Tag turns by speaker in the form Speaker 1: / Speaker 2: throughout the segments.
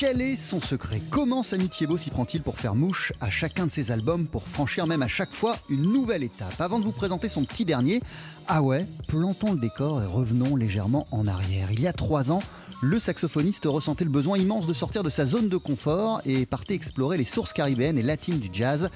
Speaker 1: Quel est son secret? Comment Samy Thiebaud s'y prend-il pour faire mouche à chacun de ses albums, pour franchir même à chaque fois une nouvelle étape? Avant de vous présenter son petit dernier, ah ouais, plantons le décor et revenons légèrement en arrière. Il y a trois ans, le saxophoniste ressentait le besoin immense de sortir de sa zone de confort et partait explorer les sources caribéennes et latines du jazz.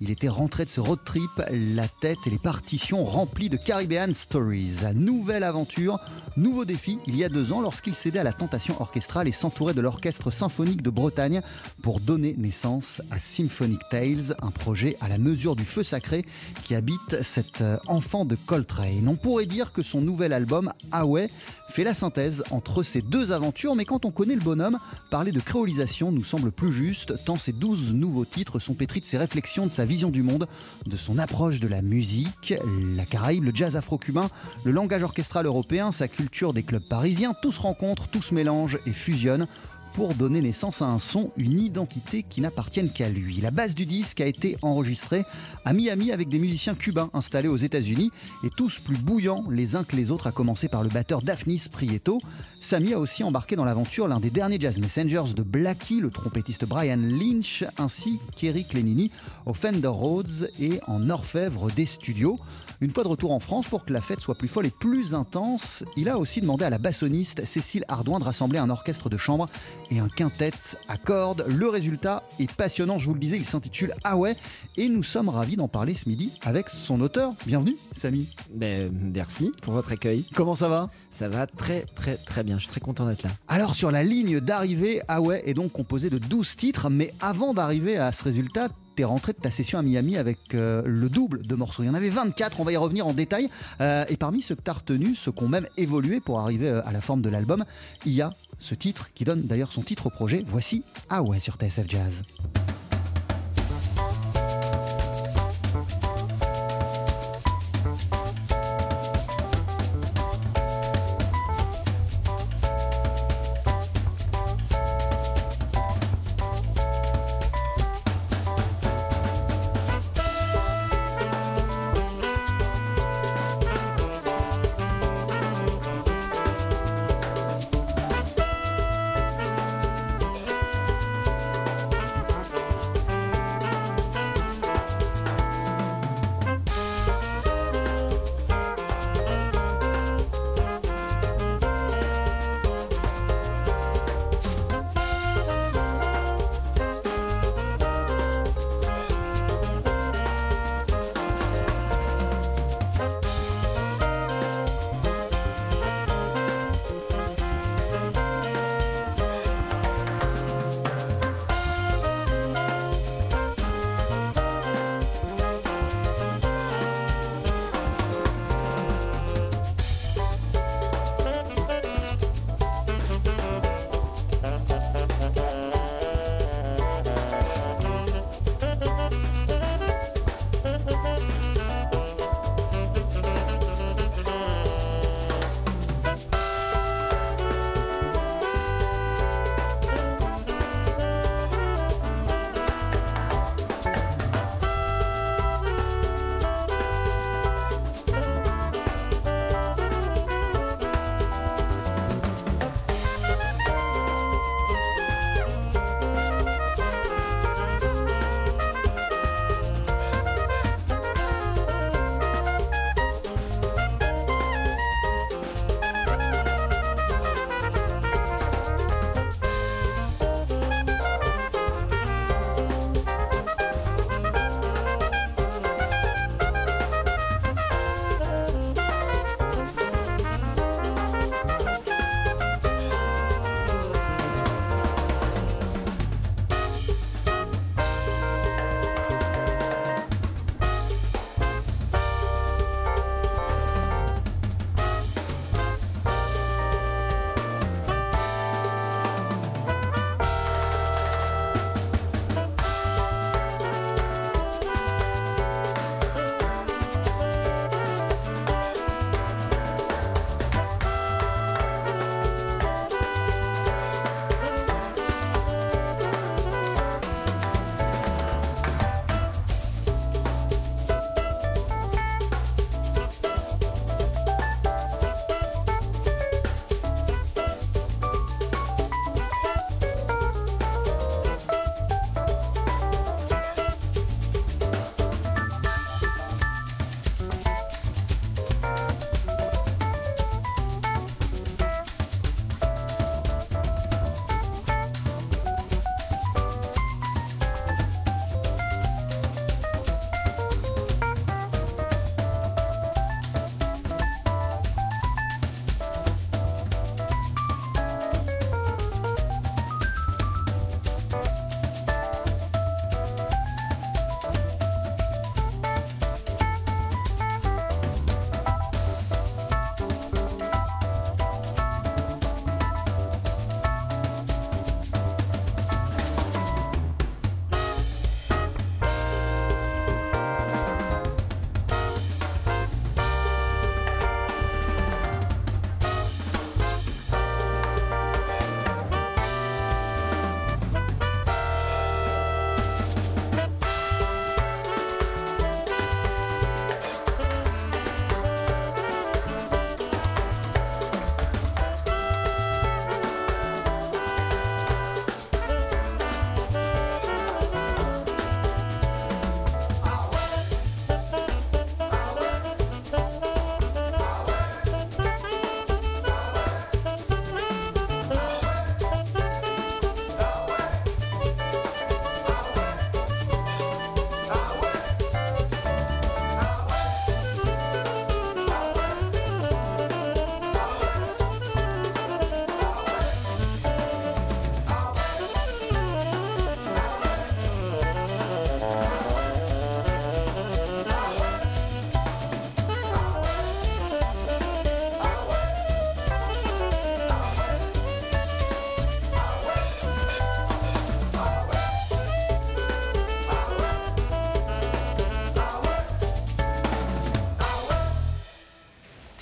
Speaker 1: Il était rentré de ce road trip, la tête et les partitions remplies de Caribbean Stories. Nouvelle aventure, nouveau défi, il y a deux ans lorsqu'il cédait à la tentation orchestrale et s'entourait de l'Orchestre Symphonique de Bretagne pour donner naissance à Symphonic Tales, un projet à la mesure du feu sacré qui habite cet euh, enfant de Coltrane. On pourrait dire que son nouvel album, Away, fait la synthèse entre ces deux aventures, mais quand on connaît le bonhomme, parler de créolisation nous semble plus juste, tant ces douze nouveaux titres sont pétris de ses réflexions, de sa vision du monde, de son approche de la musique, la Caraïbe, le jazz afro-cubain, le langage orchestral européen, sa culture des clubs parisiens, tout se rencontre, tout se mélange et fusionne pour donner naissance à un son, une identité qui n'appartienne qu'à lui. La base du disque a été enregistrée à Miami avec des musiciens cubains installés aux États-Unis et tous plus bouillants les uns que les autres, à commencer par le batteur Daphnis Prieto. Samy a aussi embarqué dans l'aventure l'un des derniers Jazz Messengers de Blackie, le trompettiste Brian Lynch, ainsi qu'Eric Lenini au Fender Rhodes et en orfèvre des studios. Une fois de retour en France, pour que la fête soit plus folle et plus intense, il a aussi demandé à la bassoniste Cécile Ardouin de rassembler un orchestre de chambre et un quintet à cordes. Le résultat est passionnant, je vous le disais, il s'intitule Ah ouais, et nous sommes ravis d'en parler ce midi avec son auteur. Bienvenue, Samy.
Speaker 2: Ben, merci pour votre accueil.
Speaker 1: Comment ça va?
Speaker 2: Ça va très très très bien, je suis très content d'être là.
Speaker 1: Alors sur la ligne d'arrivée, Ah ouais est donc composé de 12 titres, mais avant d'arriver à ce résultat, t'es rentré de ta session à Miami avec euh, le double de morceaux. Il y en avait 24, on va y revenir en détail. Euh, et parmi ceux que t'as retenus, ceux qui ont même évolué pour arriver euh, à la forme de l'album, il y a ce titre qui donne d'ailleurs son titre au projet. Voici Ah ouais sur TSF Jazz.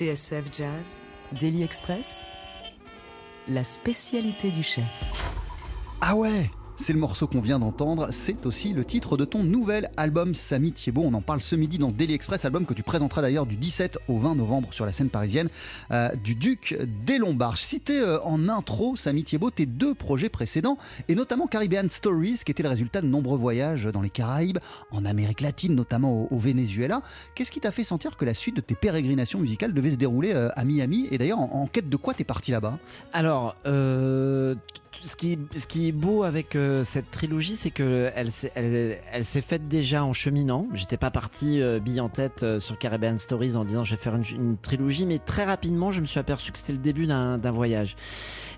Speaker 3: TSF Jazz, Daily Express, la spécialité du chef.
Speaker 1: Ah ouais c'est le morceau qu'on vient d'entendre, c'est aussi le titre de ton nouvel album Samy Thiebaud. On en parle ce midi dans Daily Express, album que tu présenteras d'ailleurs du 17 au 20 novembre sur la scène parisienne euh, du Duc des Lombards. Cité euh, en intro, Samy Thiebaud, tes deux projets précédents, et notamment Caribbean Stories, qui était le résultat de nombreux voyages dans les Caraïbes, en Amérique latine, notamment au, Venezuela. Qu'est-ce qui t'a fait sentir que la suite de tes pérégrinations musicales devait se dérouler euh, à Miami? Et d'ailleurs, en, quête de quoi t'es parti là-bas?
Speaker 2: Alors, ce qui, ce qui est beau avec euh, cette trilogie, c'est que elle, elle, elle s'est faite déjà en cheminant. J'étais pas parti euh, bille en tête euh, sur Caribbean Stories en disant je vais faire une, trilogie, mais très rapidement, je me suis aperçu que c'était le début d'un voyage.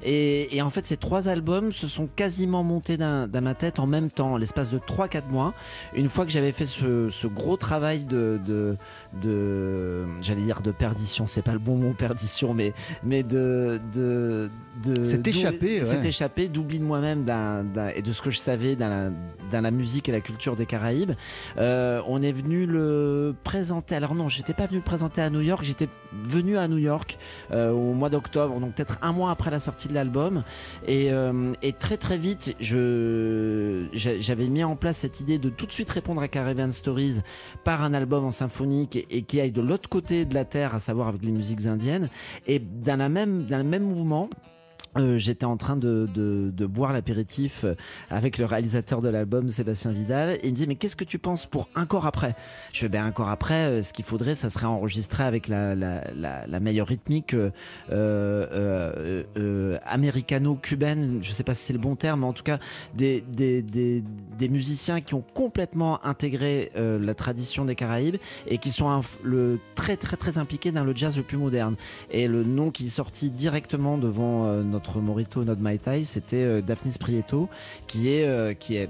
Speaker 2: Et, en fait, ces trois albums se sont quasiment montés dans ma tête en même temps, l'espace de 3-4 mois. Une fois que j'avais fait ce, gros travail de, de, j'allais dire de perdition, c'est pas le bon mot perdition, mais, mais de. de,
Speaker 1: de c'est échappé.
Speaker 2: C'est échappé, d'oubli de moi-même et de ce que je savais dans la, musique et la culture des Caraïbes. Euh, on est venu le présenter. Alors non, j'étais pas venu le présenter à New York, j'étais venu à New York euh, au mois d'octobre, donc peut-être un mois après la sortie de l'album. Euh, et, très très vite, j'avais mis en place cette idée de tout de suite répondre à Caribbean Stories par un album en symphonique et, qui aille de l'autre côté de la terre, à savoir avec les musiques indiennes. Et dans le même mouvement, euh, j'étais en train de, boire l'apéritif euh, avec le réalisateur de l'album, Sébastien Vidal, il me dit Mais qu'est-ce que tu penses pour un corps après? Je fais Ben, un corps après, euh, ce qu'il faudrait, ça serait enregistrer avec la, meilleure rythmique américano-cubaine, je sais pas si c'est le bon terme, mais en tout cas, des, musiciens qui ont complètement intégré la tradition des Caraïbes et qui sont très, très, très impliqués dans le jazz le plus moderne. Et le nom qui est sorti directement devant notre Morito, notre Mai Tai, c'était euh, Daphnis Prieto, qui est, euh, qui est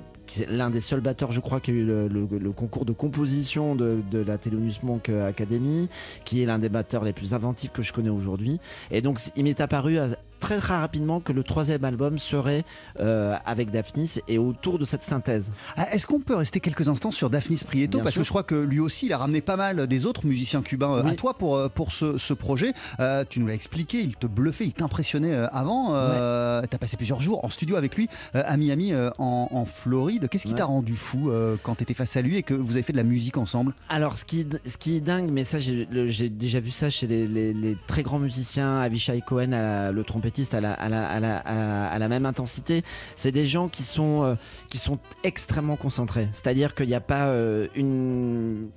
Speaker 2: l'un des seuls batteurs, je crois, qui a eu le, concours de composition de, la Thelonious Monk euh, Academy, qui est l'un des batteurs les plus inventifs que je connais aujourd'hui. Et donc, il m'est apparu très très rapidement que le troisième album serait euh, avec Daphnis et autour de cette synthèse.
Speaker 1: Ah, est-ce qu'on peut rester quelques instants sur Daphnis Prieto? Parce que je crois que lui aussi, il a ramené pas mal des autres musiciens cubains euh, à toi pour, euh, pour ce, projet. tu nous l'as expliqué, il te bluffait, il t'impressionnait avant. Tu as passé plusieurs jours en studio avec lui à Miami, en, Floride. Qu'est-ce qui t'a rendu fou quand tu étais face à lui et que vous avez fait de la musique ensemble?
Speaker 2: Alors, ce qui, ce qui est dingue, mais ça, j'ai déjà vu ça chez les, très grands musiciens, Avishai Cohen, à le trompette à la, même intensité. C'est des gens qui sont, euh, qui sont extrêmement concentrés. C'est-à-dire qu'il n'y a pas euh, une...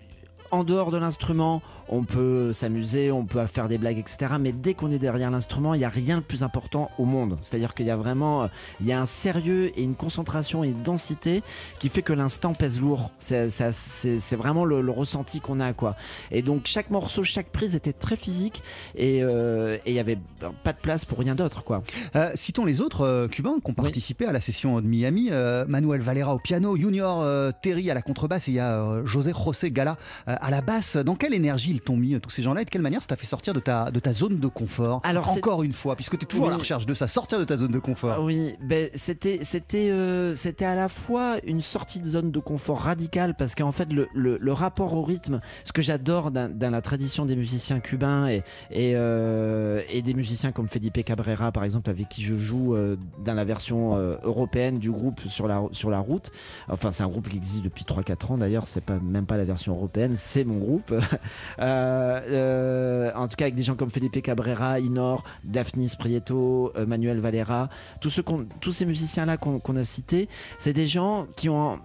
Speaker 2: En dehors de l'instrument, on peut s'amuser, on peut faire des blagues, etc. Mais dès qu'on est derrière l'instrument, il n'y a rien de plus important au monde. C'est-à-dire qu'il y a vraiment il y a un sérieux et une concentration et une densité qui fait que l'instant pèse lourd. C'est vraiment le, ressenti qu'on a. quoi. Et donc chaque morceau, chaque prise était très physique et euh, il n'y avait pas de place pour rien d'autre. quoi.
Speaker 1: Euh, citons les autres euh, Cubains qui ont participé à la session de Miami. Manuel Valera au piano, Junior Terry à la contrebasse et il y a José José Gala à la basse. Dans quelle énergie t'ont mis, euh, tous ces gens-là, et de quelle manière ça t'a fait sortir de ta, de ta zone de confort Alors, Encore une fois, puisque tu es toujours à la recherche de ça, sortir de ta zone de confort.
Speaker 2: Ah oui, ben, c'était, c'était, euh, c'était à la fois une sortie de zone de confort radicale, parce qu'en fait, le, le, rapport au rythme, ce que j'adore dans, la tradition des musiciens cubains et, et, euh, et, des musiciens comme Felipe Cabrera, par exemple, avec qui je joue dans la version européenne du groupe sur la, sur la route. Enfin, c'est un groupe qui existe depuis 3-4 ans d'ailleurs, c'est pas, même pas la version européenne, c'est mon groupe. Euh, euh, en tout cas avec des gens comme Felipe Cabrera, Inor, Daphnis Prieto, euh, Manuel Valera, tous, tous ces musiciens-là qu'on a cités, c'est des gens qui ont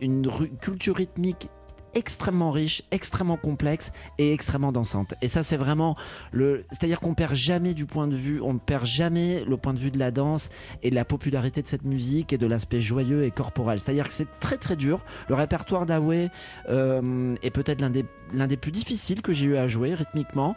Speaker 2: une culture rythmique extrêmement riche, extrêmement complexe et extrêmement dansante. Et ça, c'est vraiment le. C'est-à-dire qu'on perd jamais du point de vue, on ne perd jamais le point de vue de la danse et de la popularité de cette musique et de l'aspect joyeux et corporel. C'est-à-dire que c'est très très dur. Le répertoire d'Awe euh, est peut-être l'un des, l'un des plus difficiles que j'ai eu à jouer rythmiquement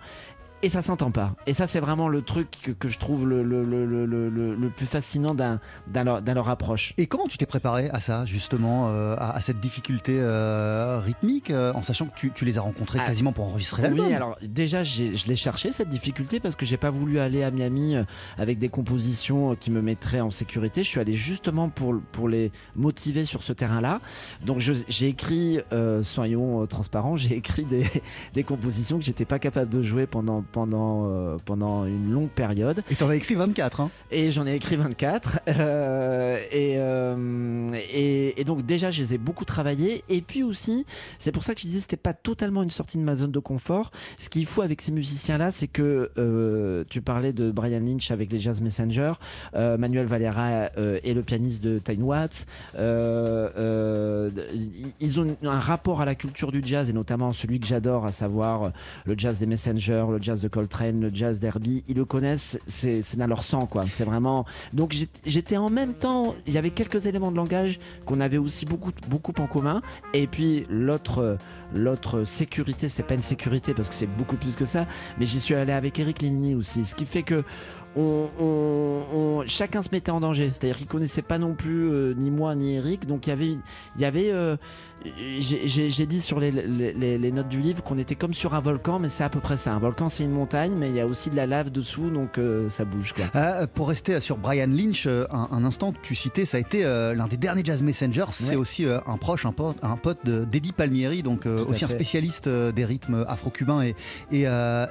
Speaker 2: et ça s'entend pas. Et ça, c'est vraiment le truc que, je trouve le, le, le, le plus fascinant dans, leur, leur, approche.
Speaker 1: Et comment tu t'es préparé à ça, justement, euh, à, cette difficulté euh, rythmique, euh, en sachant que tu, tu les as rencontrés ah, quasiment pour enregistrer l'album
Speaker 2: Oui, alors déjà, je l'ai cherché, cette difficulté, parce que j'ai pas voulu aller à Miami avec des compositions qui me mettraient en sécurité. Je suis allé justement pour, pour les motiver sur ce terrain-là. Donc j'ai écrit, soyons transparents, j'ai écrit des, des compositions que j'étais pas capable de jouer pendant pendant, euh, pendant une longue période.
Speaker 1: Et t'en as écrit 24, hein
Speaker 2: Et j'en ai écrit 24. euh, et, euh, et, et donc déjà, je les ai beaucoup travaillés. Et puis aussi, c'est pour ça que je disais c'était pas totalement une sortie de ma zone de confort. Ce qu'il faut avec ces musiciens-là, c'est que tu parlais de Brian Lynch avec les Jazz Messengers, euh, Manuel Valera et le pianiste de Tiny Watts. Ils ont un rapport à la culture du jazz et notamment celui que j'adore, à savoir le jazz des Messengers, le jazz de Coltrane, le jazz d'Herbie. Ils le connaissent, c'est dans leur sang, quoi. C'est vraiment. Donc j'étais- en même temps, il y avait quelques éléments de langage qu'on avait aussi beaucoup, beaucoup en commun. Et puis l'autre, l'autre sécurité, c'est pas une sécurité parce que c'est beaucoup plus que ça. Mais j'y suis allé avec Eric Lénini aussi, ce qui fait que on, on- on- chacun se mettait en danger. C'est-à-dire qu'il connaissait pas non plus euh, ni moi ni Eric. Donc il y avait, il y avait. euh, j'ai- dit sur les, les- les- les notes du livre qu'on était comme sur un volcan, mais c'est à peu près ça. Un volcan, c'est une montagne, mais il y a aussi de la lave dessous, donc euh, ça bouge quoi.
Speaker 1: Euh, pour rester sur Brian Lynch, un, un instant tu citais, ça a été l'un des derniers Jazz Messengers. C'est aussi un proche, un pote, un pote d'Eddie Palmieri, donc aussi un spécialiste des rythmes afro-cubains et, et,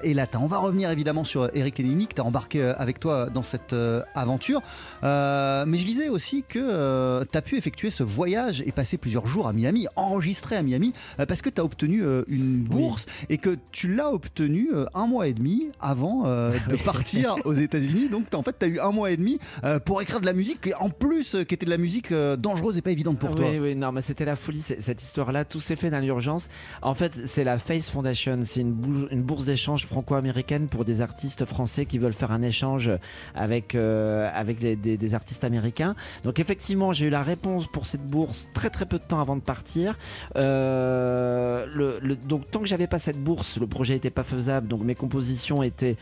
Speaker 1: et latins. On va revenir évidemment sur Eric Lenini, que tu as embarqué euh, avec toi dans cette euh, aventure. Euh, mais je disais aussi que tu as pu effectuer ce voyage et passer plusieurs jours à Miami, enregistré à Miami, euh, parce que tu as obtenu euh, une bourse et que tu l'as obtenue euh, un mois et demi avant euh, de partir aux États-Unis. Donc en fait, tu as eu un mois et demi euh, pour écrire de la musique, et en plus, euh, qui était de la musique euh, dangereuse et pas évidente pour toi.
Speaker 2: Oui, oui, non, mais c'était la folie, cette histoire-là. Tout s'est fait dans l'urgence. En fait, c'est la Face Foundation. C'est une bourse d'échange franco-américaine pour des artistes français qui veulent faire un échange avec, euh, avec des, artistes américains. Donc, effectivement, j'ai eu la réponse pour cette bourse très, très peu de temps avant de partir. Euh, donc, tant que j'avais pas cette bourse, le projet n'était pas faisable. Donc, mes compositions étaient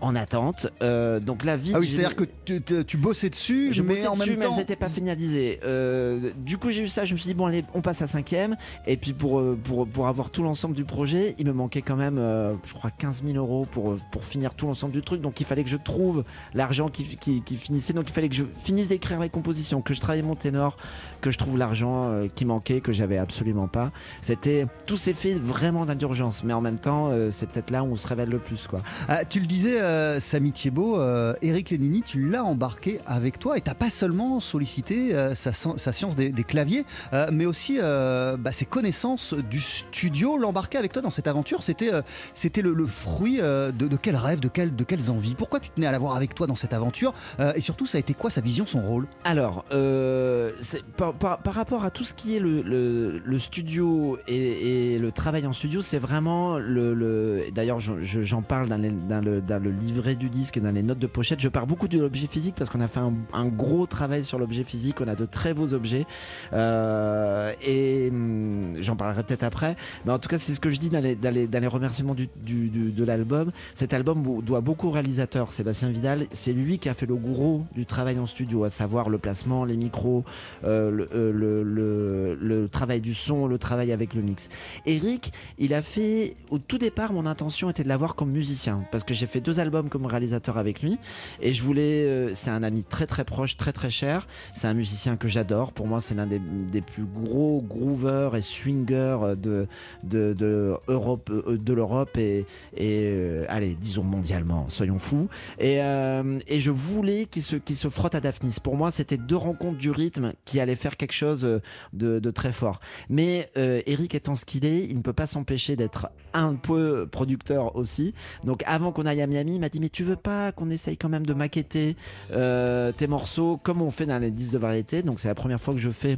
Speaker 2: en attente. Euh, donc, la vie.
Speaker 1: Ah oui, c'est-à-dire que tu, tu- tu bossais dessus,
Speaker 2: Je
Speaker 1: mais
Speaker 2: bossais
Speaker 1: en
Speaker 2: dessus,
Speaker 1: même
Speaker 2: mais
Speaker 1: temps.
Speaker 2: elles n'étaient pas finalisées. Euh, du coup, j'ai eu ça. Je me suis dit, bon, allez, on passe à cinquième. Et puis, pour, euh, pour, pour avoir tout l'ensemble du projet, il me manquait quand même, euh, je crois, 15 000 euros pour, pour finir tout l'ensemble du truc. Donc, il fallait que je trouve l'argent qui, qui, qui finissait. Donc, il fallait que je finisse d'écrire les compositions, que je travaille mon ténor, que je trouve l'argent qui manquait, que j'avais absolument pas. C'était tout s'est fait vraiment dans l'urgence. Mais en même temps, c'est peut-être là où on se révèle le plus, quoi.
Speaker 1: Ah, tu le disais, euh, Samy Thiebaud, euh, Eric Lénini, tu l'as embarqué avec toi et t'as pas seulement sollicité euh, sa, science des, claviers, euh, mais aussi euh, bah, ses connaissances du studio. L'embarquer avec toi dans cette aventure, c'était euh, le, fruit euh, de, de quels rêves, de, quel- de quelles envies? Pourquoi tu tenais à l'avoir avec toi dans cette aventure Euh, Et surtout, ça a été quoi sa vision, son rôle?
Speaker 2: Alors, euh, par, rapport à tout ce qui est le, studio et, le travail en studio, c'est vraiment le. le- D'ailleurs, je- je- j'en parle dans le livret du disque et dans les notes de pochette. Je pars beaucoup de l'objet physique parce qu'on a fait un, gros travail sur l'objet physique. On a de très beaux objets. Euh, et hum, j'en parlerai peut-être après. Mais en tout cas, c'est ce que je dis dans les, dans les, dans les remerciements du, du- de l'album. Cet album doit beaucoup au réalisateur, Sébastien Vidal. C'est lui qui a fait le gros du travail en studio, à savoir le placement, les micros, euh, le, euh, le- le- le travail du son, le travail avec le mix. Eric, il a fait, au tout départ, mon intention était de l'avoir comme musicien, parce que j'ai fait deux albums comme réalisateur avec lui, et je voulais, euh, c'est un ami très très proche, très très cher, c'est un musicien que j'adore, pour moi c'est l'un des, plus gros groovers et swingers de, de, de Europe, euh, de l'Europe et, et euh, allez, disons mondialement, soyons fous. Et, et je voulais qu'il se, qu'il se frotte à Daphnis. Pour moi, c'était deux rencontres du rythme qui allaient faire quelque chose de, très fort. Mais Eric étant ce qu'il est, il ne peut pas s'empêcher d'être un peu producteur aussi. Donc avant qu'on aille à Miami, il m'a dit mais tu veux pas qu'on essaye quand même de maqueter euh, tes morceaux comme on fait dans les disques de variété. Donc c'est la première fois que je fais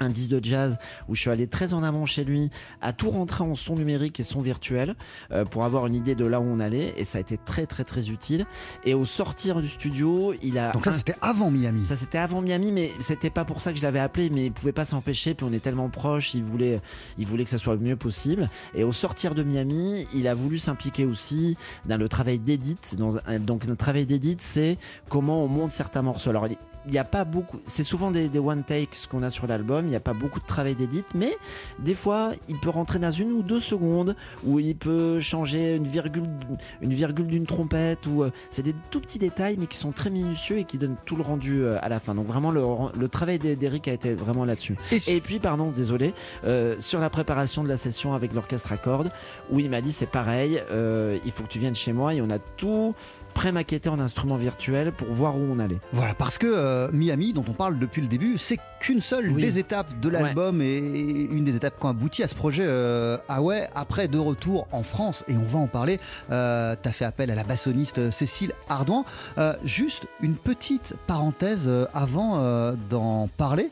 Speaker 2: un disque de jazz où je suis allé très en amont chez lui à tout rentrer en son numérique et son virtuel euh, pour avoir une idée de là où on allait et ça a été très très très utile et au sortir du studio il a
Speaker 1: Donc ça, c'était avant Miami.
Speaker 2: ça c'était avant Miami, mais c'était pas pour ça que je l'avais appelé, mais il pouvait pas s'empêcher. Puis on est tellement proches, il voulait, il voulait que ça soit le mieux possible. Et au sortir de Miami, il a voulu s'impliquer aussi dans le travail d'édite. Dans Donc le travail d'édite, c'est comment on monte certains morceaux. Alors il- n'y a pas beaucoup. C'est souvent des, des one takes qu'on a sur l'album. Il n'y a pas beaucoup de travail d'édite, mais des fois, il peut rentrer dans une ou deux secondes où il peut changer une virgule, une virgule d'une trompette. Ou euh, c'est des tout petits détails, mais qui sont très minutieux et qui donnent tout le rendu euh, à la fin. Donc vraiment, le, le travail d'E- d'Eric a été vraiment là-dessus.
Speaker 1: Et
Speaker 2: puis, pardon, désolé, euh, sur la préparation de la session avec l'orchestre à cordes, où il m'a dit c'est pareil, euh, il faut que tu viennes chez moi et on a tout pré-maquetté en instrument virtuel pour voir où on allait.
Speaker 1: Voilà, parce que euh, Miami, dont on parle depuis le début, c'est qu'une seule
Speaker 2: Oui.
Speaker 1: des étapes de l'album et une des étapes qui ont abouti à ce projet. Euh, ah ouais, après de retour en France, et on va en parler, euh, tu as fait appel à la bassoniste euh, Cécile Ardouin. Euh, juste une petite parenthèse avant d'en parler.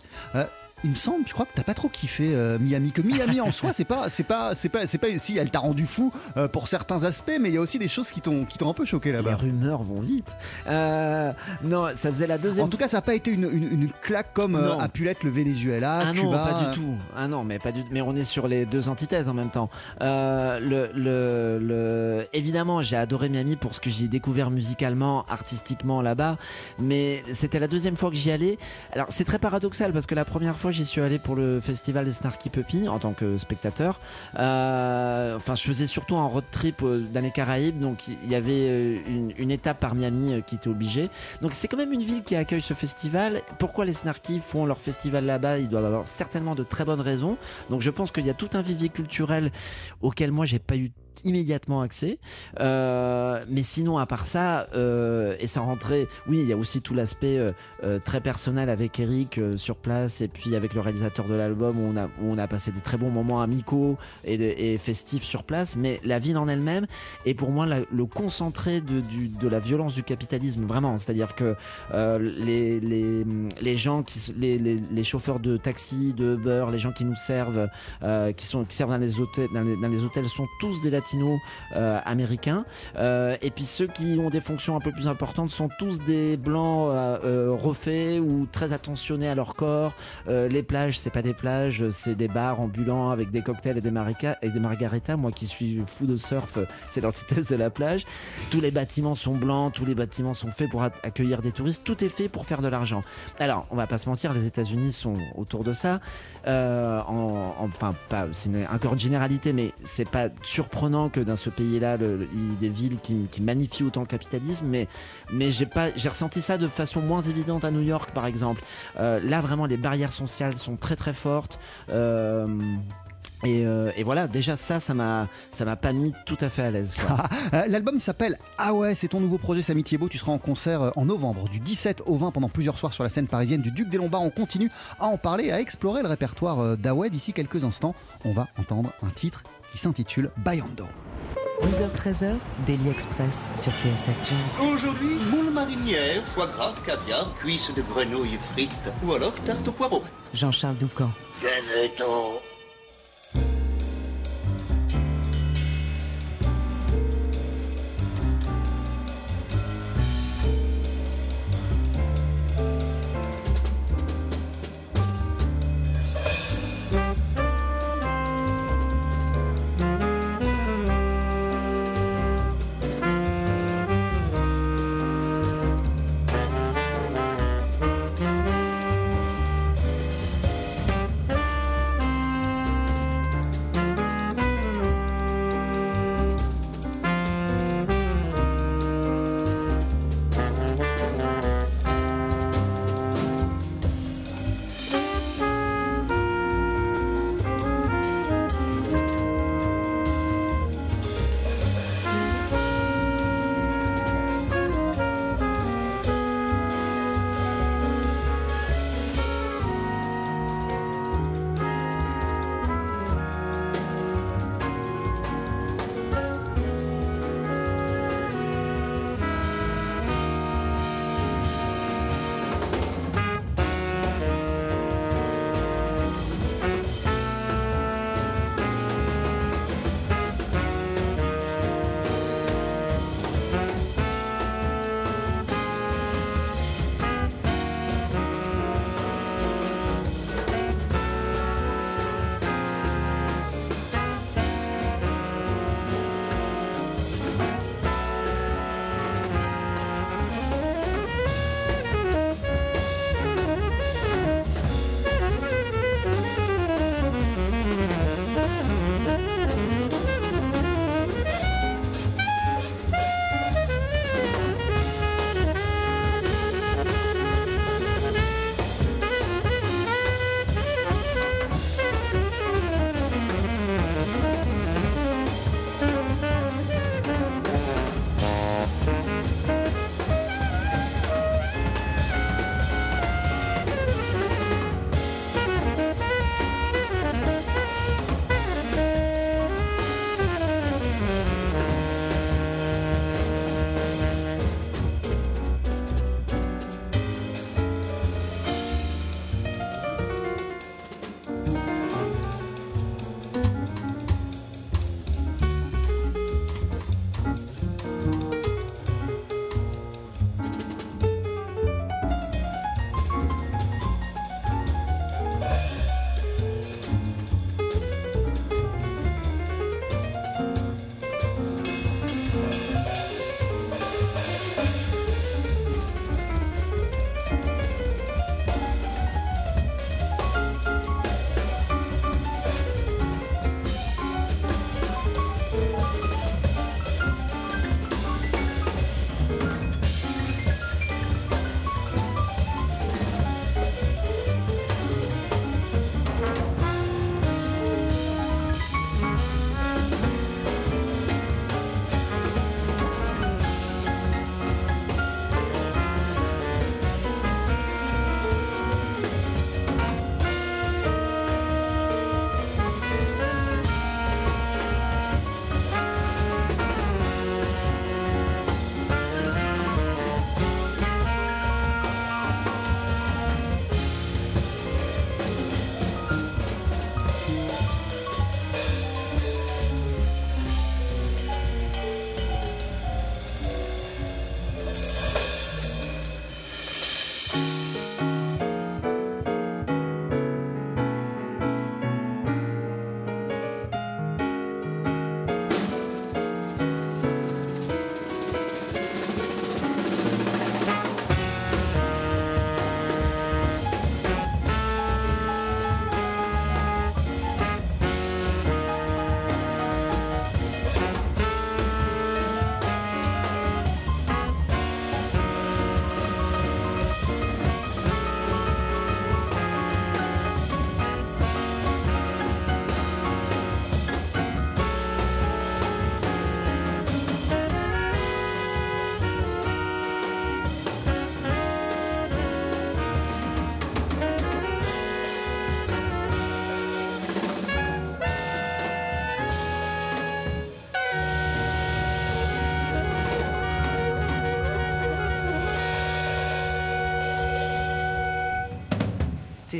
Speaker 1: Il me semble, je crois que t'as pas trop kiffé euh, Miami. Que Miami en soi, c'est pas, c'est pas, c'est pas, c'est pas. Si elle t'a rendu fou euh, pour certains aspects, mais il y a aussi des choses qui t'ont, qui t'ont un peu choqué
Speaker 2: Les
Speaker 1: là-bas.
Speaker 2: rumeurs vont vite. Euh, non, ça faisait la deuxième
Speaker 1: En tout cas, ça n'a pas été une, une- une claque comme
Speaker 2: Non.
Speaker 1: a pu l'être le Venezuela,
Speaker 2: Ah non,
Speaker 1: Cuba.
Speaker 2: pas du tout. Ah non, mais pas du Mais on est sur les deux antithèses en même temps. Le, le, le- Évidemment, j'ai adoré Miami pour ce que j'ai découvert musicalement, artistiquement là-bas. Mais c'était la deuxième fois que j'y allais. Alors c'est très paradoxal parce que la première fois j'y suis allé pour le festival des Snarky Puppy en tant que spectateur. Euh, Enfin, je faisais surtout un road trip euh, dans les Caraïbes, donc il y avait euh, une, une étape par Miami qui était obligée. Donc c'est quand même une ville qui accueille ce festival. Pourquoi les Snarky font leur festival là-bas? Ils doivent avoir certainement de très bonnes raisons. Donc je pense qu'il y a tout un vivier culturel auquel moi j'ai pas eu immédiatement accès. Euh, mais sinon, à part ça, euh, et sans rentrer, oui, il y a aussi tout l'aspect euh, très personnel avec Eric sur place et puis avec le réalisateur de l'album où on a, où on a passé des très bons moments amicaux et, festifs sur place. Mais la ville en elle-même est pour moi le concentré de, du- de la violence du capitalisme, vraiment. C'est-à-dire que les, les, les gens, qui, les, les, les chauffeurs de taxi, de Uber, les gens qui nous servent, qui, sont, qui servent dans les hôtels, dans les, dans les hôtels sont tous des latinos euh. Euh, et puis ceux qui ont des fonctions un peu plus importantes sont tous des blancs euh, refaits ou très attentionnés à leur corps. Les plages, c'est pas des plages, c'est des bars ambulants avec des cocktails et des, marica- et des margaritas. Moi qui suis fou de surf, c'est l'antithèse de la plage. Tous les bâtiments sont blancs, tous les bâtiments sont faits pour accueillir des touristes. Tout est fait pour faire de l'argent. Alors, on va pas se mentir, les États-Unis sont autour de ça. En- enfin, pas, c'est encore une généralité, mais c'est pas surprenant que dans ce pays-là, il y ait des villes qui, magnifient autant le capitalisme. Mais, j'ai ressenti ça de façon moins évidente à New York, par exemple. Euh, là, vraiment, les barrières sociales sont très très fortes. Euh, et, euh, et voilà, déjà ça, ça m'a, ça m'a pas mis tout à fait à l'aise.
Speaker 1: L'album s'appelle Ah ouais, c'est ton nouveau projet Samy Thiebaud. Tu seras en concert en novembre, du 17 au 20 pendant plusieurs soirs sur la scène parisienne du Duc des Lombards. On continue à en parler, à explorer le répertoire d'Away. D'ici quelques instants, on va entendre un titre qui s'intitule Bayando.
Speaker 3: 12h-13h, Daily Express sur TSF Jazz.
Speaker 4: Aujourd'hui, moule marinière, foie gras, caviar, cuisses de grenouille frites ou alors tarte au poireau.
Speaker 3: Jean-Charles Doucan.
Speaker 4: Venez-t'en.
Speaker 5: Thank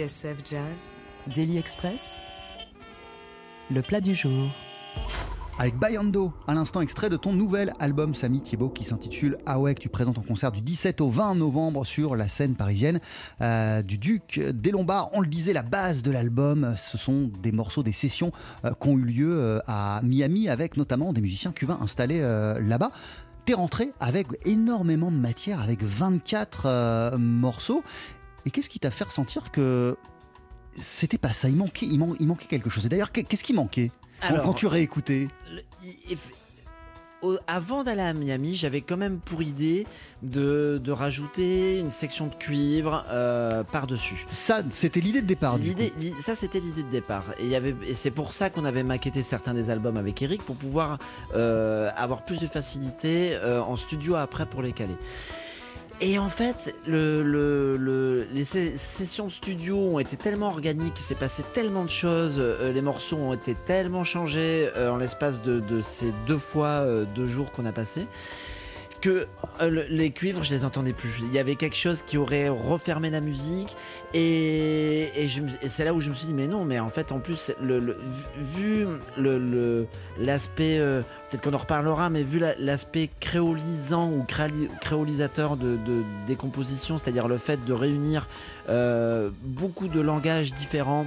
Speaker 3: TSF Jazz, Daily Express, le plat du jour.
Speaker 1: Avec Bayando, à l'instant extrait de ton nouvel album Samy Thiebaud qui s'intitule Ah ouais, que tu présentes en concert du 17 au 20 novembre sur la scène parisienne euh, du Duc des Lombards. On le disait, la base de l'album, ce sont des morceaux, des sessions euh, qui ont eu lieu euh, à Miami avec notamment des musiciens cubains installés là-bas. T'es rentré avec énormément de matière, avec 24 euh, morceaux. Et qu'est-ce qui t'a fait ressentir que c'était pas ça Il manquait, il, man- il manquait quelque chose? Et d'ailleurs, qu'est- qu'est-ce qui manquait quand-
Speaker 2: Alors,
Speaker 1: quand tu réécoutais?
Speaker 2: Le- il- il- avant d'aller à Miami, j'avais quand même pour idée de, de rajouter une section de cuivre euh, par-dessus.
Speaker 1: Ça, c'était l'idée de départ.
Speaker 2: L'idée, ça c'était l'idée de départ. Et, y avait, et c'est pour ça qu'on avait maquetté certains des albums avec Eric pour pouvoir euh, avoir plus de facilité euh, en studio après pour les caler. Et en fait, le, le- le- les sessions studio ont été tellement organiques, il s'est passé tellement de choses, euh, les morceaux ont été tellement changés euh, en l'espace de, de ces deux fois euh, deux jours qu'on a passé que euh, le- les cuivres, je les entendais plus. Il y avait quelque chose qui aurait refermé la musique et, c'est là où je me suis dit mais non, mais en fait en plus le, vu le- le- l'aspect, euh, peut-être qu'on en reparlera, mais vu la- l'aspect créolisant ou créolisateur de, de- des compositions, c'est-à-dire le fait de réunir euh, beaucoup de langages différents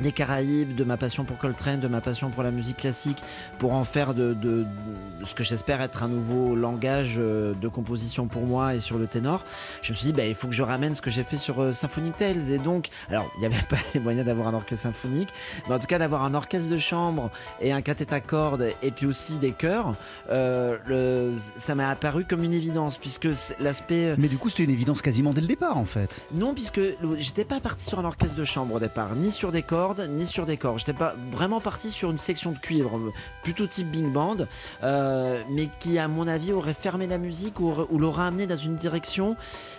Speaker 2: des Caraïbes, de ma passion pour Coltrane, de ma passion pour la musique classique, pour en faire de, de- de ce que j'espère être un nouveau langage euh, de composition pour moi et sur le ténor. Je me suis dit, bah, il faut que je ramène ce que j'ai fait sur euh, Symphonic Tales. Et donc, alors, il n'y avait pas les moyens d'avoir un orchestre symphonique, mais en tout cas d'avoir un orchestre de chambre et un quintet à cordes et puis aussi des chœurs, euh, le- ça m'a apparu comme une évidence, puisque l'aspect...
Speaker 1: Mais du coup, c'était une évidence quasiment dès le départ, en fait.
Speaker 2: non, puisque j'étais pas parti sur un orchestre de chambre au départ, ni sur des cordes, ni sur des corps. J'étais pas vraiment parti sur une section de cuivre, plutôt type big band, euh, mais qui, à mon avis, aurait fermé la musique ou, aurait- ou l'aurait amené dans une direction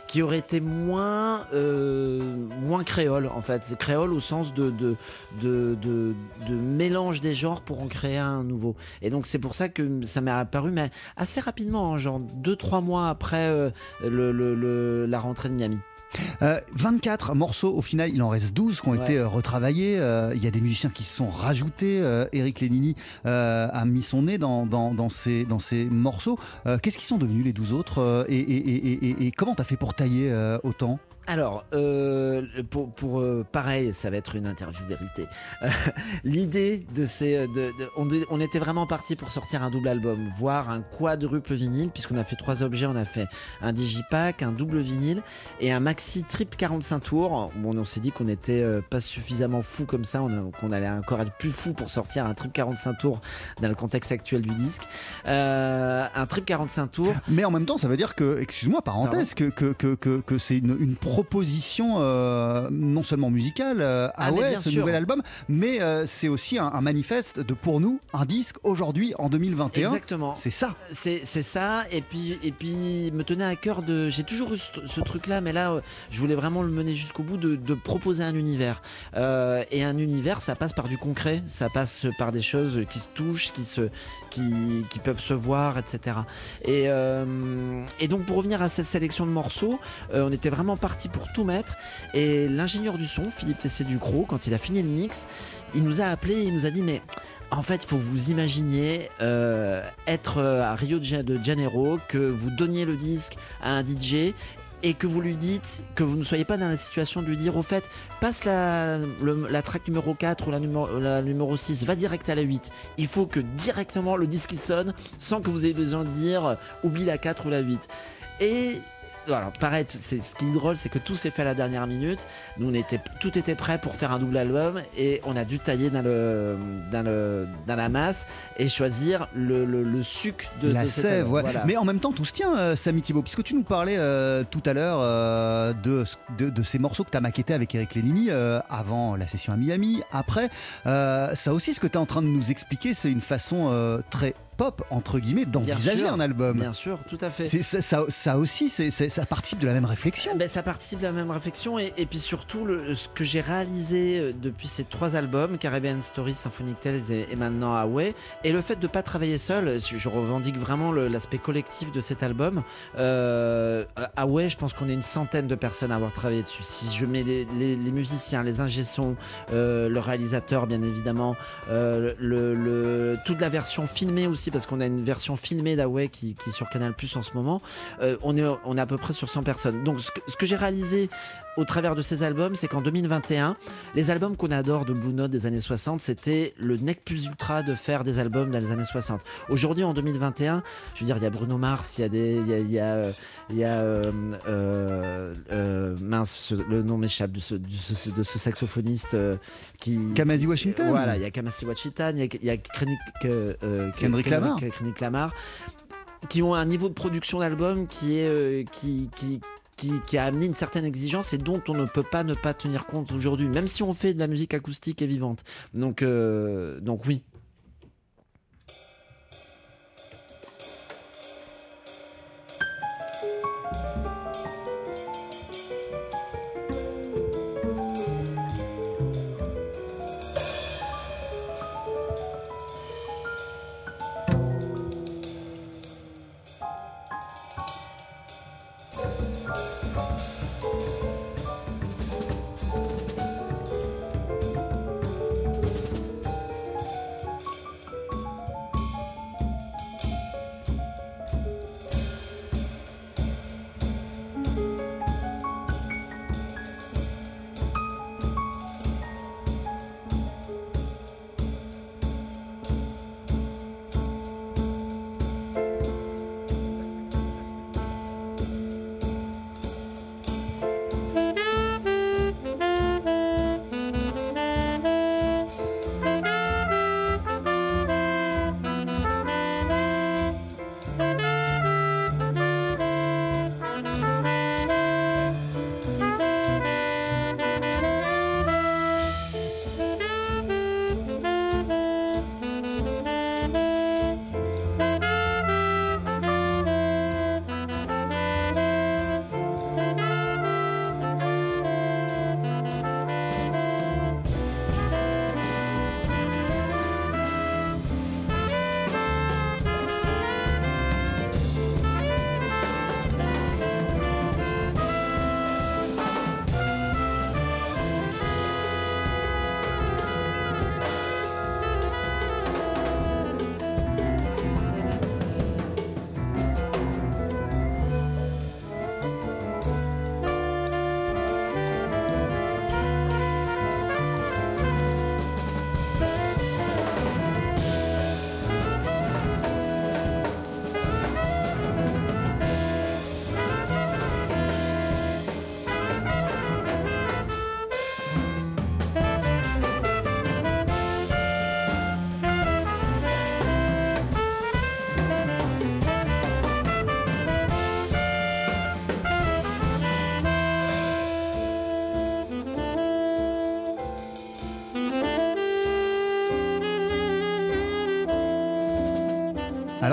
Speaker 2: qui aurait été moins, euh, moins créole, en fait. Créole au sens de, de, de, mélange des genres pour en créer un nouveau. Et donc, c'est pour ça que ça m'est apparu, mais assez rapidement, hein, genre 2-3 mois après euh, le- la rentrée de Miami.
Speaker 1: Euh, 24 morceaux, au final, il en reste 12 qui ont
Speaker 2: Ouais.
Speaker 1: été euh, retravaillés. Euh, Il y a des musiciens qui se sont rajoutés. Euh, Eric Lénini euh, a mis son nez dans, dans, dans ces, dans ces morceaux. Euh, Qu'est-ce qu'ils sont devenus, les 12 autres Euh, et, et, et, et- comment t'as fait pour tailler euh, autant?
Speaker 2: Alors, euh, pour, pour, euh, pareil, ça va être une interview vérité. Euh, L'idée de ces, de, de- on, était vraiment parti pour sortir un double album, voire un quadruple vinyle, puisqu'on a fait trois objets. On a fait un digipack, un double vinyle et un maxi trip 45 tours. Bon, on s'est dit qu'on n'était pas suffisamment fou comme ça, qu'on allait encore être plus fou pour sortir un trip 45 tours dans le contexte actuel du disque. Un trip 45 tours.
Speaker 1: Mais en même temps, ça veut dire que, excuse-moi, parenthèse, que, que, que, que, que c'est une, une proposition euh, non seulement musicale, euh, ah,
Speaker 2: Ah,
Speaker 1: ouais, ce
Speaker 2: sûr.
Speaker 1: nouvel album, mais euh, c'est aussi un, un manifeste de pour nous un disque aujourd'hui en 2021.
Speaker 2: Exactement.
Speaker 1: C'est ça.
Speaker 2: C'est c'est ça, et puis, et puis me tenait à cœur de. J'ai toujours eu ce, ce truc-là, mais là, euh, je voulais vraiment le mener jusqu'au bout de, de proposer un univers. Et un univers, ça passe par du concret, ça passe par des choses qui se touchent, qui, se, qui, qui peuvent se voir, etc. Et, et donc, pour revenir à cette sélection de morceaux, on était vraiment parti pour tout mettre. Et l'ingénieur du son, Philippe Tessé Ducrot, quand il a fini le mix, il nous a appelé il nous a dit Mais. En fait, il faut vous imaginiez euh, être euh, à Rio de Ja- de Janeiro, que vous donniez le disque à un DJ et que vous lui dites que vous ne soyez pas dans la situation de lui dire au fait passe la, la track numéro 4 ou la numéro, la numéro 6 va direct à la 8 il faut que directement le disque il sonne sans que vous ayez besoin de dire euh, oublie la 4 ou la 8 et voilà, pareil, c'est ce qui est drôle, c'est que tout s'est fait à la dernière minute. Nous, on était, tout était prêt pour faire un double album et on a dû tailler dans, le, dans, le, dans la masse et choisir le, le, le suc de
Speaker 1: la
Speaker 2: de cet
Speaker 1: sève,
Speaker 2: album.
Speaker 1: ouais.
Speaker 2: Voilà.
Speaker 1: Mais en même temps, tout se tient, euh, Samy Thibault, puisque tu nous parlais euh, tout à l'heure euh, de, de, de ces morceaux que tu as maquettés avec Eric Lénini avant la session à Miami, après. Ça aussi, ce que tu es en train de nous expliquer, c'est une façon très pop entre guillemets d'envisager un album.
Speaker 2: Bien sûr, tout à fait.
Speaker 1: Ça, ça- ça aussi, c'est- c'est- ça participe de la même réflexion.
Speaker 2: Ben, ça participe de la même réflexion et, et puis surtout le- ce que j'ai réalisé euh, depuis ces trois albums, Caribbean Stories, Symphonic Tales et, et maintenant Away, et le fait de ne pas travailler seul, je revendique vraiment l'aspect collectif de cet album. Euh, Away, je pense qu'on est une centaine de personnes à avoir travaillé dessus. Si je mets les, les- les musiciens, les ingé-sons, euh, le réalisateur bien évidemment, euh, le, le- toute la version filmée aussi, parce qu'on a une version filmée d'Away qui, est sur Canal Plus en ce moment, euh, on, est, à peu près sur 100 personnes. Donc ce que j'ai réalisé au travers de ces albums, c'est qu'en 2021, les albums qu'on adore de Blue Note des années 60, c'était le nec plus ultra de faire des albums dans les années 60. Aujourd'hui, en 2021, je veux dire, il y a Bruno Mars, il y a des, il y a, il y a, euh, il y a, euh, euh, euh, mince, ce- le nom m'échappe de ce, de ce- de ce saxophoniste euh, qui.
Speaker 1: Kamasi Washington.
Speaker 2: Voilà, il y a Kamasi Washington, il y a, il y a Kendrick, euh, euh,
Speaker 1: Kendrick Lamar.
Speaker 2: Lamar, qui ont un niveau de production d'album qui est qui, qui qui, a amené une certaine exigence et dont on ne peut pas ne pas tenir compte aujourd'hui, même si on fait de la musique acoustique et vivante. Donc, euh, donc oui.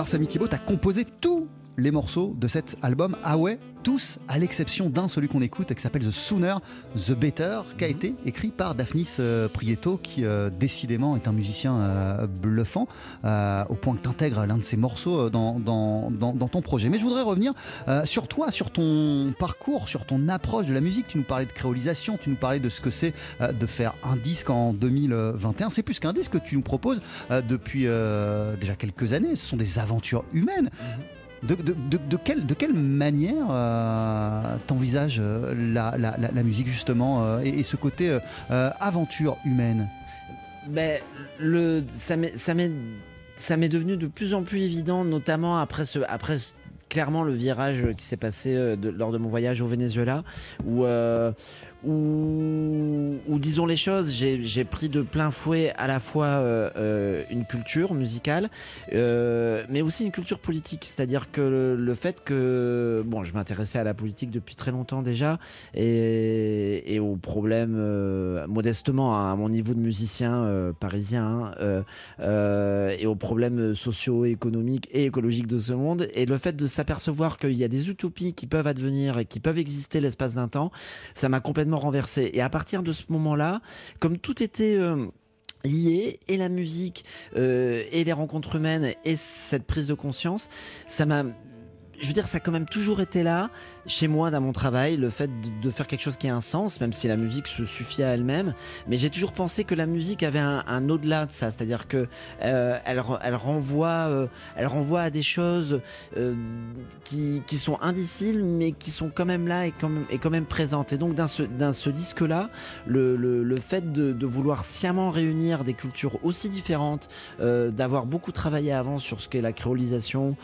Speaker 1: Samy Thibault, t'as composé tous les morceaux de cet album. Ah ouais, tous à l'exception d'un, celui qu'on écoute, qui s'appelle The Sooner, The Better, qui a été écrit par Daphnis euh, Prieto, qui euh, décidément est un musicien euh, bluffant, euh, au point que t'intègres l'un de ses morceaux dans, dans, dans- dans ton projet. Mais je voudrais revenir sur toi, sur ton parcours, sur ton approche de la musique. Tu nous parlais de créolisation, tu nous parlais de ce que c'est de faire un disque en 2021. C'est plus qu'un disque que tu nous proposes depuis déjà quelques années. Ce sont des aventures humaines. De, quelle, manière euh, t'envisages euh, la, musique justement euh, et, ce côté euh, aventure humaine?
Speaker 2: Ben, ça m'est, devenu de plus en plus évident, notamment après clairement le virage qui s'est passé lors de mon voyage au Venezuela, où, où, disons les choses, j'ai pris de plein fouet à la fois euh, euh, une culture musicale, euh, mais aussi une culture politique. C'est-à-dire que le, fait que, bon, je m'intéressais à la politique depuis très longtemps déjà, et, aux problèmes, modestement, hein, à mon niveau de musicien parisien, hein, et aux problèmes socio-économiques et écologiques de ce monde, et le fait de s'apercevoir qu'il y a des utopies qui peuvent advenir et qui peuvent exister l'espace d'un temps, ça m'a complètement renversé. Et à partir de ce moment-là, comme tout était... euh, lié et la musique euh, et les rencontres humaines et cette prise de conscience ça m'a je veux dire, ça a quand même toujours été là, chez moi, dans mon travail, le fait de, faire quelque chose qui a un sens, même si la musique se suffit à elle-même. Mais j'ai toujours pensé que la musique avait un, au-delà de ça, c'est-à-dire que euh, elle, re- elle renvoie, euh, elle renvoie à des choses euh, qui, sont indiciles, mais qui sont quand même là et quand même, quand même présentes. Et donc, dans ce, ce disque-là, le, le, le fait de, de vouloir sciemment réunir des cultures aussi différentes, d'avoir beaucoup travaillé avant sur ce qu'est la créolisation,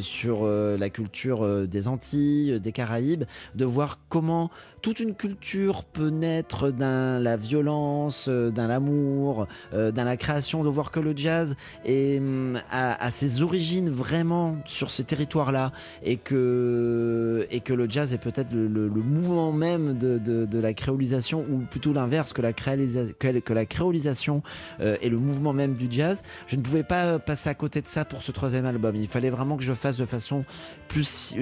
Speaker 2: sur la culture des Antilles, des Caraïbes, de voir comment toute une culture peut naître d'un la violence, euh, d'un l'amour, euh, d'un la création, de voir que le jazz est, hum, a, ses origines vraiment sur ces territoires-là et que, le jazz est peut-être le, mouvement même de, la créolisation ou plutôt l'inverse, que la, créolisation euh, est le mouvement même du jazz. Je ne pouvais pas passer à côté de ça pour ce troisième album. Il fallait vraiment que je fasse de façon plus,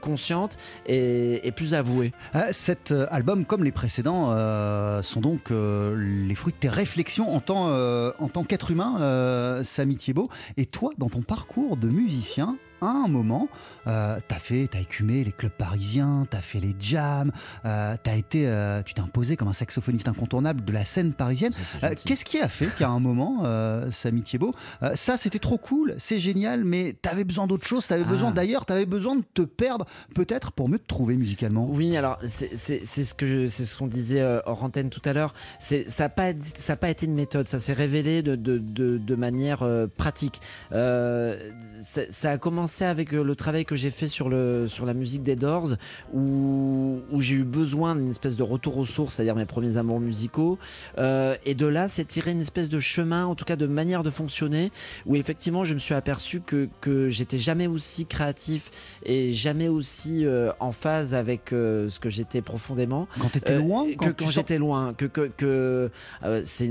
Speaker 2: consciente et plus avouée.
Speaker 1: Euh, Cet euh, album, comme les précédents, euh, sont donc les fruits de tes réflexions en tant, qu'être humain, Samy Thiebaud. Et toi, dans ton parcours de musicien, à un moment, euh, t'as fait, t'as écumé les clubs parisiens, t'as fait les jams, euh, t'as été, euh, tu t'es imposé comme un saxophoniste incontournable de la scène parisienne. Euh, Qu'est-ce qui a fait qu'à un moment, Samy Thiebaud, ça c'était trop cool, c'est génial, mais t'avais besoin d'autre chose, t'avais
Speaker 2: Ah.
Speaker 1: besoin d'ailleurs, t'avais besoin de te perdre peut-être pour mieux te trouver musicalement.
Speaker 2: Oui, alors c'est ce que je- c'est ce qu'on disait hors antenne tout à l'heure. C'est ça n'a pas ça a pas été une méthode, ça s'est révélé de, de, de, de manière pratique. Ça a commencé avec euh, le travail que j'ai fait sur le sur la musique des Doors, où, où j'ai eu besoin d'une espèce de retour aux sources, c'est-à-dire mes premiers amours musicaux. Euh, et de là, c'est tiré une espèce de chemin, en tout cas de manière de fonctionner, où effectivement, je me suis aperçu que que j'étais jamais aussi créatif et jamais aussi euh, en phase avec euh, ce que j'étais profondément.
Speaker 1: Quand t'étais loin,
Speaker 2: que
Speaker 1: quand,
Speaker 2: quand,
Speaker 1: tu sors-
Speaker 2: j'étais loin, que, que, que c'est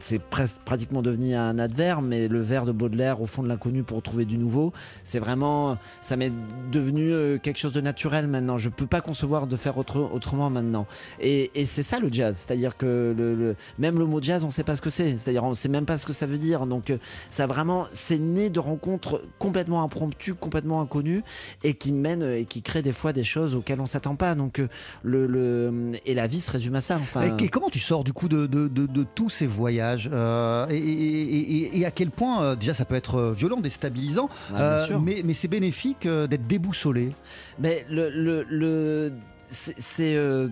Speaker 2: c'est pratiquement devenu un adverbe, mais le vers de Baudelaire au fond de l'inconnu pour trouver du nouveau, c'est vraiment, ça m'est devenu euh, quelque chose de naturel maintenant. Je peux pas concevoir de faire autre- autrement maintenant. Et, c'est ça le jazz, c'est-à-dire que même le mot jazz, on sait pas ce que c'est, c'est-à-dire on sait même pas ce que ça veut dire. Donc euh, ça vraiment, c'est né de rencontres complètement impromptues, complètement inconnues, et qui mènent euh, et qui créent des fois des choses auxquelles on s'attend pas. Donc le, et la vie se résume à ça.
Speaker 1: Et, comment tu sors du coup de, tous ces voyages et, à quel point, déjà ça peut être violent, déstabilisant,
Speaker 2: Ah,
Speaker 1: euh, mais, mais c'est bénéfique euh, d'être déboussolé.
Speaker 2: Mais le, le, le- c'est euh,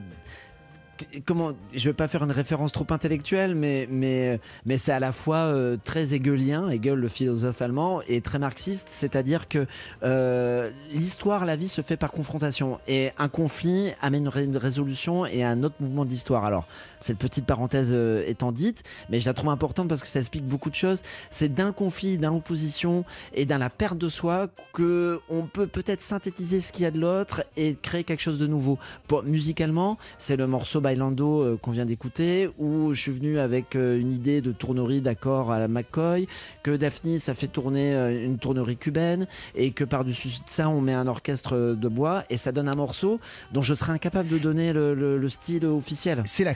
Speaker 2: comment je vais pas faire une référence trop intellectuelle mais mais mais c'est à la fois euh, très hegelien Hegel le philosophe allemand et très marxiste. C'est-à-dire que euh, l'histoire la vie se fait par confrontation. Et un conflit amène une résolution et un autre mouvement de l'histoire alors cette petite parenthèse euh, étant dite mais je la trouve importante parce que ça explique beaucoup de choses c'est d'un conflit dans l'opposition et dans la perte de soi que on peut peut-être synthétiser ce qu'il y a de l'autre et créer quelque chose de nouveau. Pour, musicalement, c'est le morceau Bailando euh, qu'on vient d'écouter où je suis venu avec euh, une idée de tournerie d'accord à la McCoy, que Daphne ça fait tourner euh, une tournerie cubaine et que par-dessus ça on met un orchestre de bois et ça donne un morceau dont je serais incapable de donner le style officiel.
Speaker 1: C'est la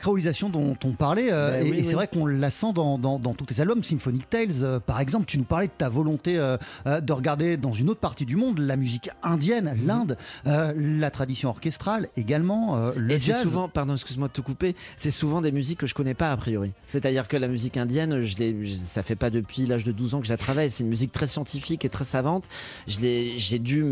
Speaker 1: dont on parlait, euh,
Speaker 2: Ben
Speaker 1: et,
Speaker 2: oui,
Speaker 1: et c'est vrai qu'on la sent dans, dans- dans tous tes albums. Symphonic Tales, euh, par exemple, tu nous parlais de ta volonté euh, de regarder dans une autre partie du monde la musique indienne,
Speaker 2: Mhm.
Speaker 1: l'Inde, la tradition orchestrale également, le
Speaker 2: Et
Speaker 1: jazz.
Speaker 2: souvent, pardon, excuse-moi de te couper, c'est souvent des musiques que je connais pas a priori. C'est-à-dire que la musique indienne, je l'ai, ça fait pas depuis l'âge de 12 ans que je la travaille. C'est une musique très scientifique et très savante. Je l'ai, j'ai dû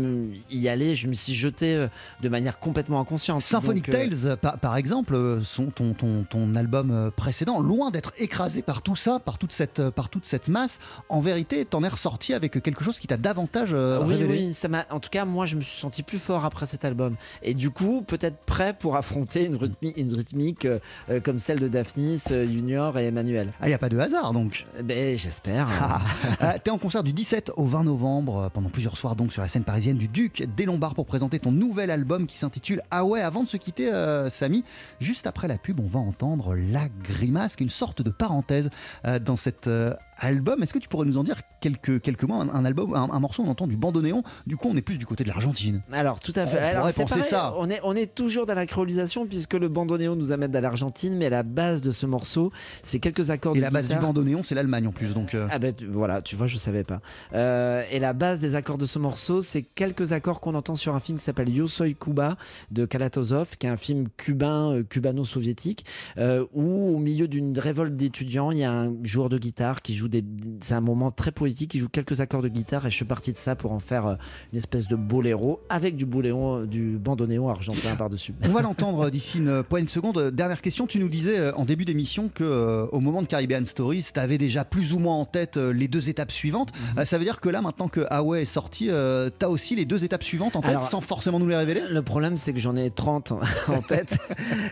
Speaker 2: y aller. Je me suis jeté de manière complètement inconsciente.
Speaker 1: Symphonic
Speaker 2: Donc,
Speaker 1: Tales, par, par exemple, son, ton, ton, ton album euh, précédent, loin d'être écrasé par tout ça, par toute cette, euh, par toute cette masse, en vérité, t'en es ressorti avec quelque chose qui t'a davantage euh,
Speaker 2: oui,
Speaker 1: révélé.
Speaker 2: oui, ça m'a. En tout cas, moi, je me suis senti plus fort après cet album, et du coup, peut-être prêt pour affronter une, rythmi- une rythmique euh, comme celle de Daphnis, euh, Junior et Emmanuel.
Speaker 1: Ah, il n'y a pas de hasard donc.
Speaker 2: Euh, Ben, j'espère.
Speaker 1: Ah, euh, T'es en concert du 17 au 20 novembre, pendant plusieurs soirs donc sur la scène parisienne du Duc des Lombards pour présenter ton nouvel album qui s'intitule Ah ouais, avant de se quitter, Samy, juste après la pub, on va entendre La Grimace, qui est une sorte de parenthèse euh, dans cet euh, album. Est-ce que tu pourrais nous en dire quelques, quelques mots un, un album, un, un morceau, on entend du bandoneon, du coup on est plus du côté de l'Argentine.
Speaker 2: Alors tout à fait.
Speaker 1: On
Speaker 2: Alors,
Speaker 1: pourrait
Speaker 2: c'est
Speaker 1: penser
Speaker 2: pareil,
Speaker 1: ça.
Speaker 2: On est, on est toujours dans la créolisation puisque le bandoneon nous amène à l'Argentine, mais la base de ce morceau, c'est quelques accords
Speaker 1: Et
Speaker 2: de
Speaker 1: la base du bandoneon, c'est l'Allemagne en plus. Donc, euh,
Speaker 2: Ah ben tu- voilà, tu vois, je savais pas. Euh, et la base des accords de ce morceau, c'est quelques accords qu'on entend sur un film qui s'appelle Yo Soy Cuba de Kalatozov, qui est un film cubain, euh, cubano-soviétique, où au milieu d'une révolte d'étudiants, il y a un joueur de guitare qui joue des. C'est un moment très poétique, il joue quelques accords de guitare et je suis parti de ça pour en faire euh, une espèce de boléro avec du boléro, du bandoneon argentin par-dessus.
Speaker 1: On va l'entendre d'ici une poignée de secondes. Euh, Dernière question, tu nous disais euh, en début d'émission que euh, au moment de Caribbean Stories, tu avais déjà plus ou moins en tête euh, les deux étapes suivantes.
Speaker 2: Mhm.
Speaker 1: Euh, ça veut dire que là, maintenant que Huawei est sorti, tu as aussi les deux étapes suivantes en tête
Speaker 2: Alors,
Speaker 1: sans forcément nous les révéler?
Speaker 2: Le problème, c'est que j'en ai 30 en tête.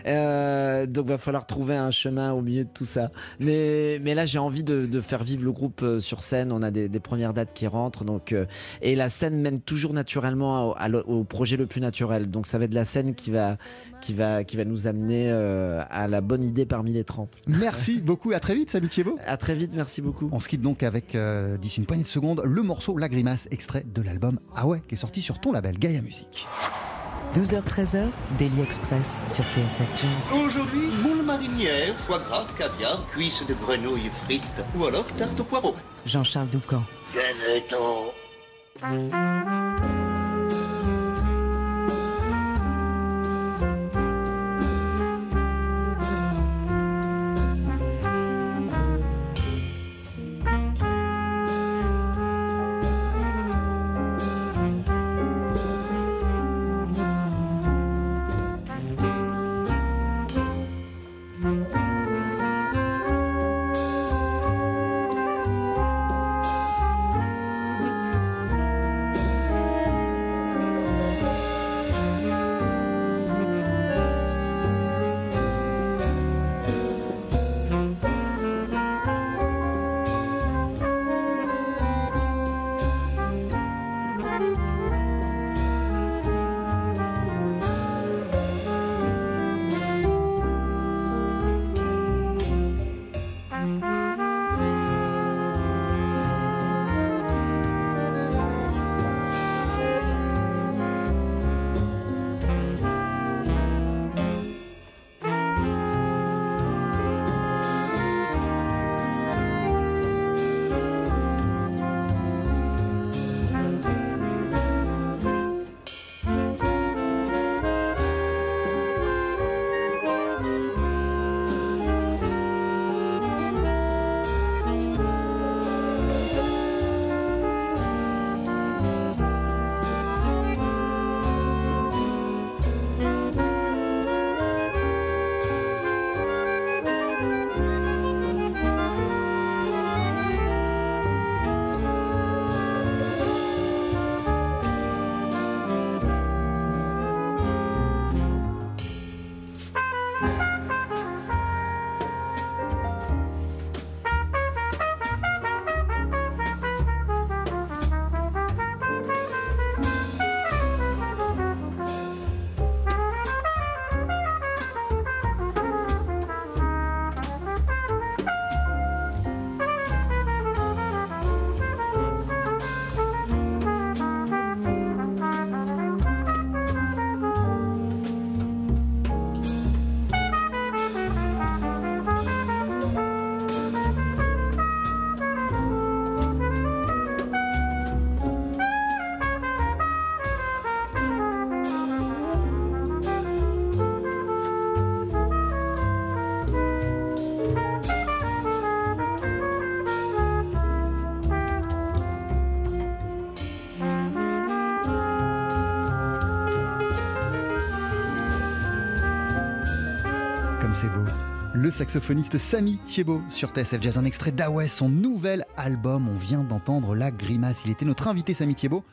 Speaker 2: Euh, donc, va falloir trouver un chemin au milieu de tout ça. Mais, mais là, j'ai envie de, de faire vivre le groupe euh, sur scène. On a des, des premières dates qui rentrent. Donc, euh, et la scène mène toujours naturellement au, à le- au projet le plus naturel. Donc, ça va être la scène qui va, qui va, qui va nous amener euh, à la bonne idée parmi les 30.
Speaker 1: Merci beaucoup et à très vite, Samy Thiebaud.
Speaker 2: À très vite, merci beaucoup.
Speaker 1: On se quitte donc avec, euh, d'ici une poignée de secondes, le morceau La Grimace, extrait de l'album Ah ouais, qui est sorti sur ton label Gaia Music.
Speaker 3: 12h-13h, Daily Express sur TSF Jazz.
Speaker 4: Aujourd'hui, moule marinière, foie gras, caviar, cuisses de grenouille frites ou alors tarte au poireau.
Speaker 3: Jean-Charles Doucan.
Speaker 4: Venez-t'en.
Speaker 1: C'est. Le saxophoniste Samy Thiebaud sur TSF Jazz, un extrait d'Away, son nouvel album. On vient d'entendre La Grimace. Il était notre invité, Samy Thiebaud.